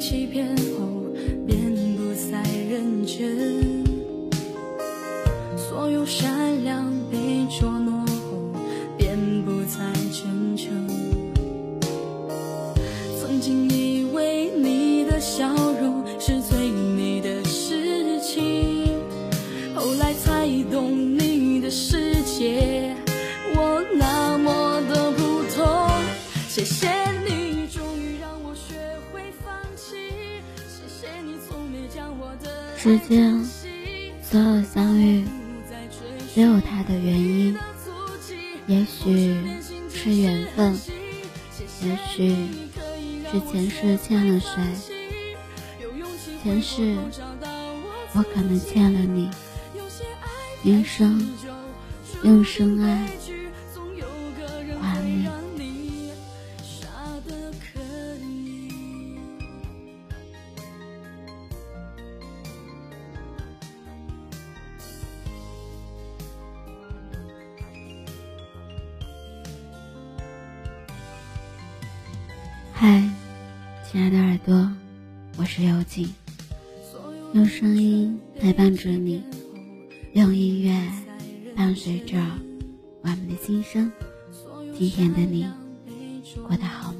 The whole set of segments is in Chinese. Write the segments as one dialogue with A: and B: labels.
A: 欺骗后，便不再认真。所有善世
B: 间所有相遇，都有它的原因。也许是缘分，也许是前世欠了谁，前世我可能欠了你，今生用深爱用音乐伴随着我们的心声。今天的你过得好吗？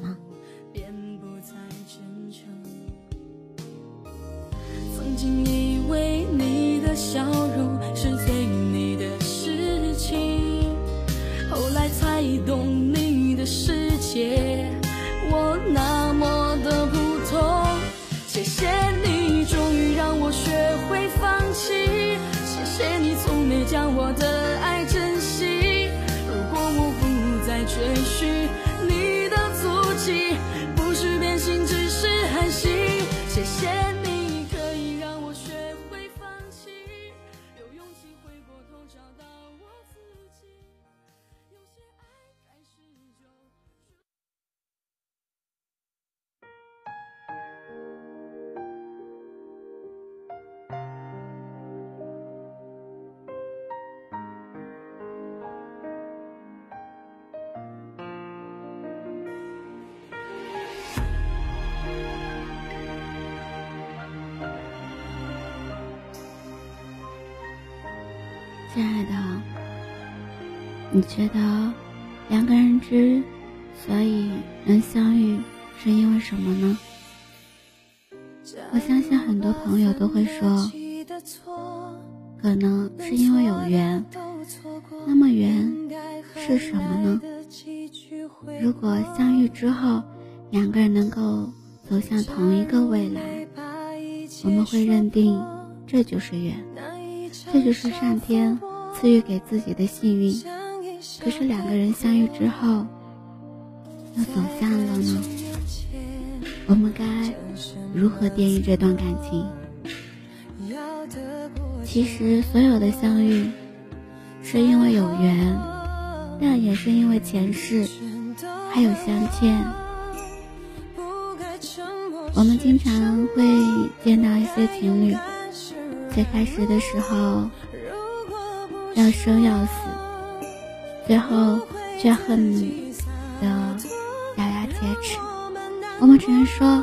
A: 你
B: 觉得两个人之所以能相遇，是因为什么呢？我相信很多朋友都会说，可能是因为有缘。那么缘是什么呢？如果相遇之后，两个人能够走向同一个未来，我们会认定这就是缘，这就是上天赐予给自己的幸运。可是两个人相遇之后，又走散了呢？我们该如何定义这段感情？其实，所有的相遇是因为有缘，但也是因为前世还有相欠。我们经常会见到一些情侣，最开始的时候要生要死，最后却恨得咬牙切齿。我们只能说，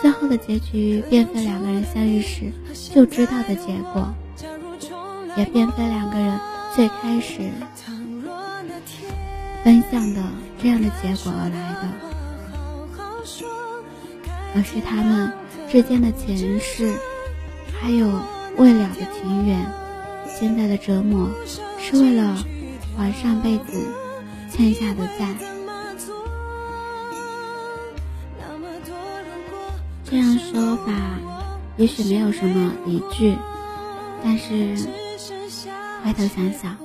B: 最后的结局并非两个人相遇时就知道的结果，也并非两个人最开始分享的这样的结果而来的，而是他们之间的前世，还有未了的情缘。现在的折磨，是为了还上辈子欠下的债。这样说法也许没有什么理据，但是回头想想，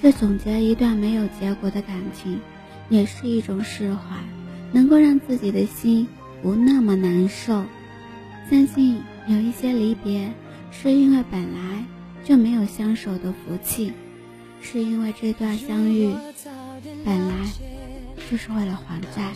B: 这总结一段没有结果的感情，也是一种释怀，能够让自己的心不那么难受。相信有一些离别，是因为本来就没有相守的福气，是因为这段相遇本来就是为了还债。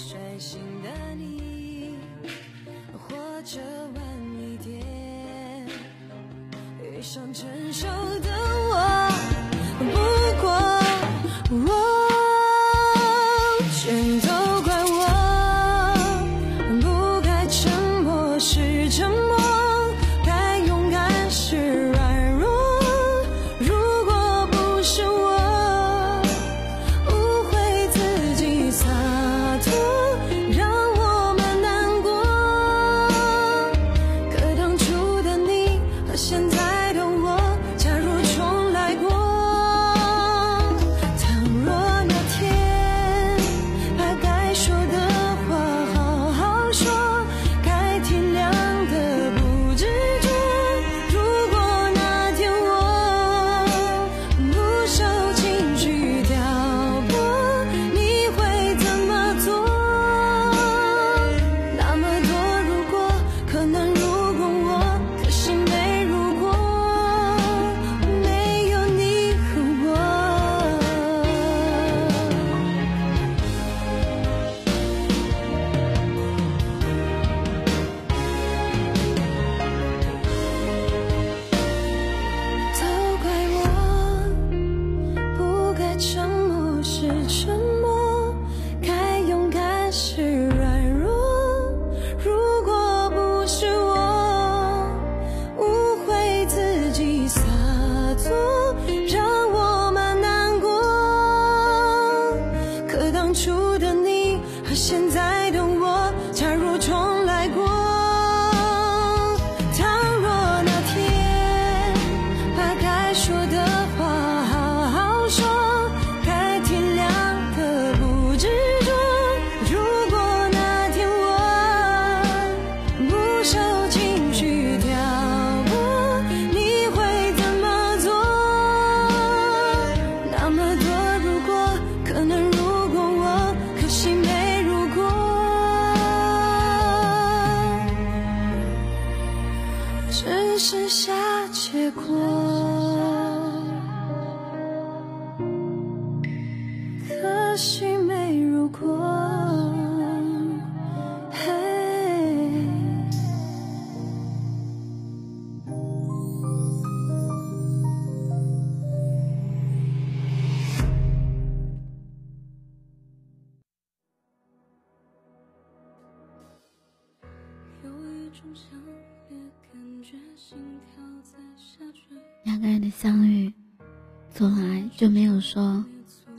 B: 可惜没如果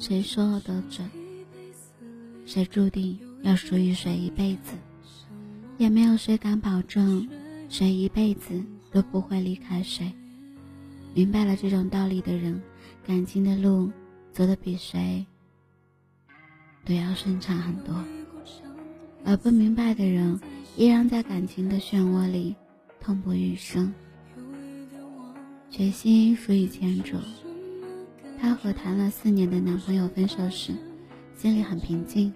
B: 谁说的准，谁注定要属于谁一辈子，也没有谁敢保证谁一辈子都不会离开谁。明白了这种道理的人，感情的路走得比谁都要顺畅很多；而不明白的人，依然在感情的漩涡里痛不欲生。决心属于前者，她和谈了四年的男朋友分手时，心里很平静。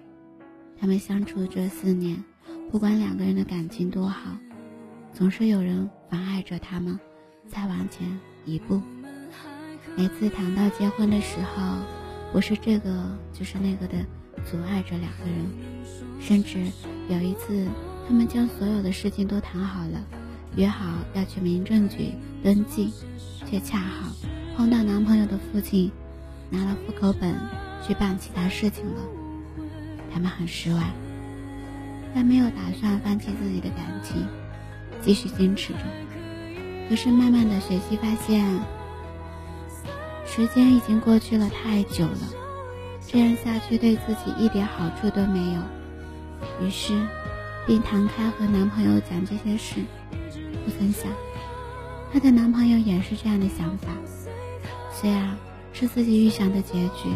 B: 他们相处这四年，不管两个人的感情多好，总是有人妨碍着他们再往前一步。每次谈到结婚的时候，不是这个就是那个的阻碍着两个人，甚至有一次。他们将所有的事情都谈好了，约好要去民政局登记，却恰好碰到男朋友的父亲拿了户口本去办其他事情了。他们很失望，但没有打算放弃自己的感情，继续坚持着。可是慢慢的，雪溪发现，时间已经过去了太久了，这样下去对自己一点好处都没有。于是。并谈开和男朋友讲这些事，不曾想，她的男朋友也是这样的想法。虽然是自己预想的结局，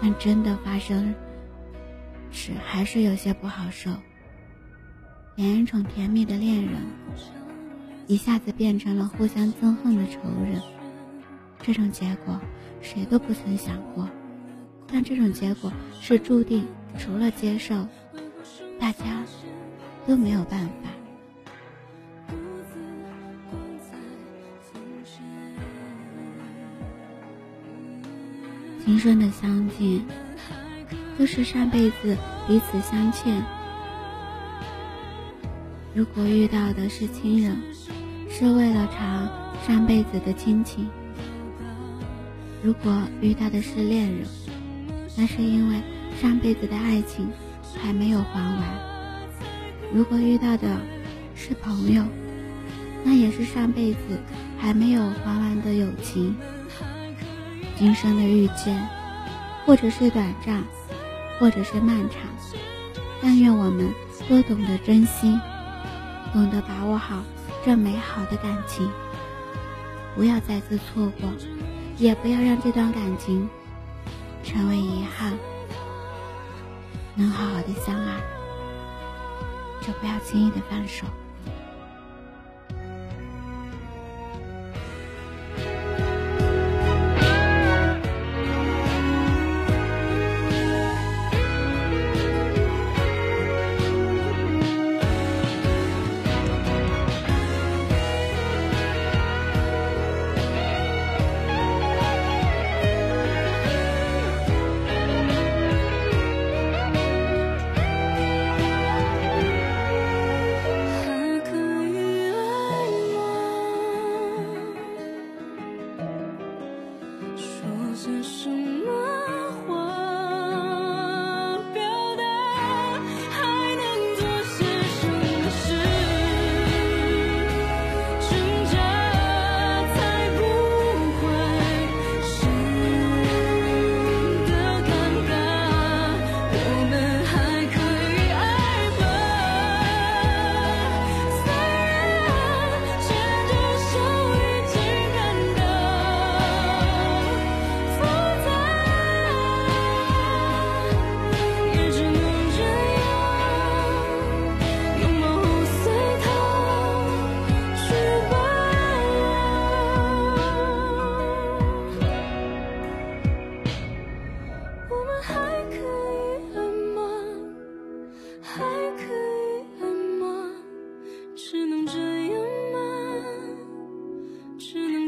B: 但真的发生时还是有些不好受。连一种甜蜜的恋人，一下子变成了互相憎恨的仇人。这种结果谁都不曾想过，但这种结果是注定，除了接受，大家。都没有办法。今生的相见，都是上辈子彼此相欠。如果遇到的是亲人，是为了偿上辈子的亲情；如果遇到的是恋人，那是因为上辈子的爱情还没有还完。如果遇到的是朋友，那也是上辈子还没有还完的友情。今生的遇见，或者是短暂，或者是漫长，但愿我们都懂得珍惜，懂得把握好这美好的感情，不要再次错过，也不要让这段感情成为遗憾，能好好的相爱。就不要轻易的放手。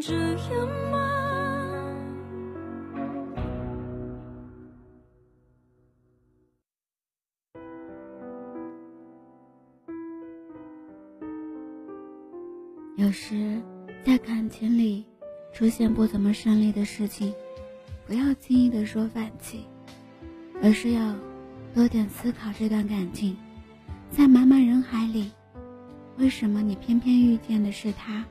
A: 这样吗？
B: 有时在感情里出现不怎么顺利的事情，不要轻易的说放弃，而是要多点思考这段感情。在茫茫人海里，为什么你偏偏遇见的是他？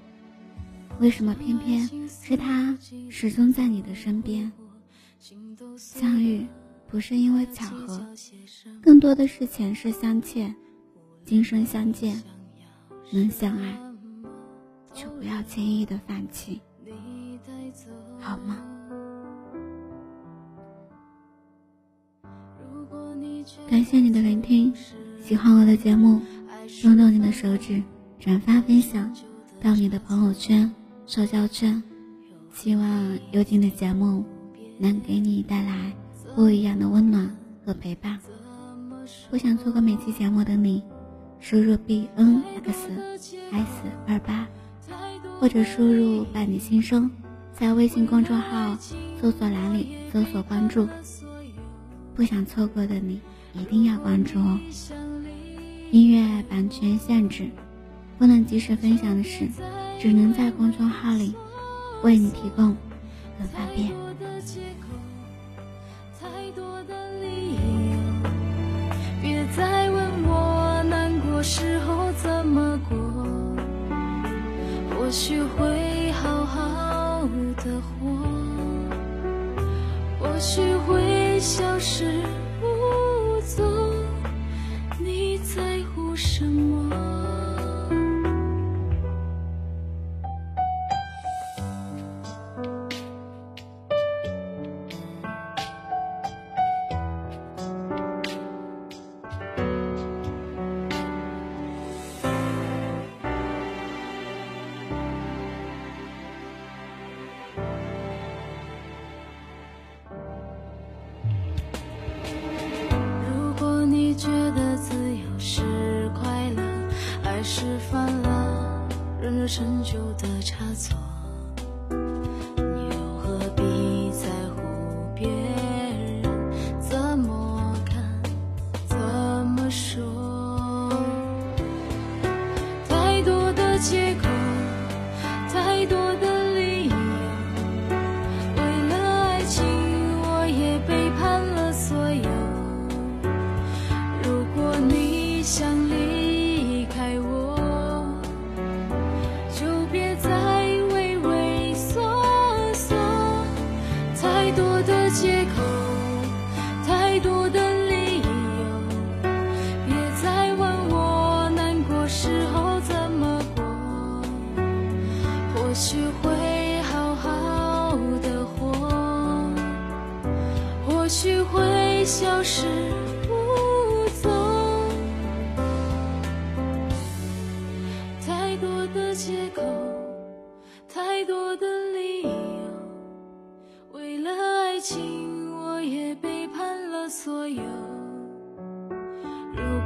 B: 为什么偏偏是他始终在你的身边？相遇不是因为巧合，更多的是前世相欠，今生相见，能相爱，就不要轻易的放弃，好吗？感谢你的聆听。喜欢我的节目，动动你的手指，转发分享到你的朋友圈、社交圈。希望有景的节目能给你带来不一样的温暖和陪伴。不想错过每期节目的你，输入 b n x s 二八，或者输入“伴你心声”，在微信公众号搜索栏里搜索关注。不想错过的你，一定要关注哦。音乐版权限制，不能及时分享的是，只能在公众号里为你提供，很方便。
A: 别再问我难过时候怎么过，或许会好好的活，或许会消失无踪。你在乎。什么？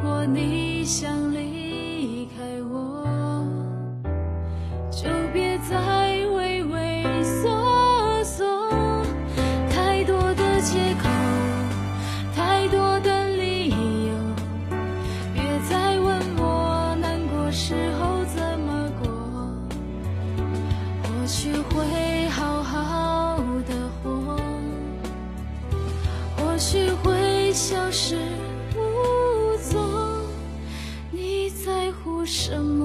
A: 如果你想。什么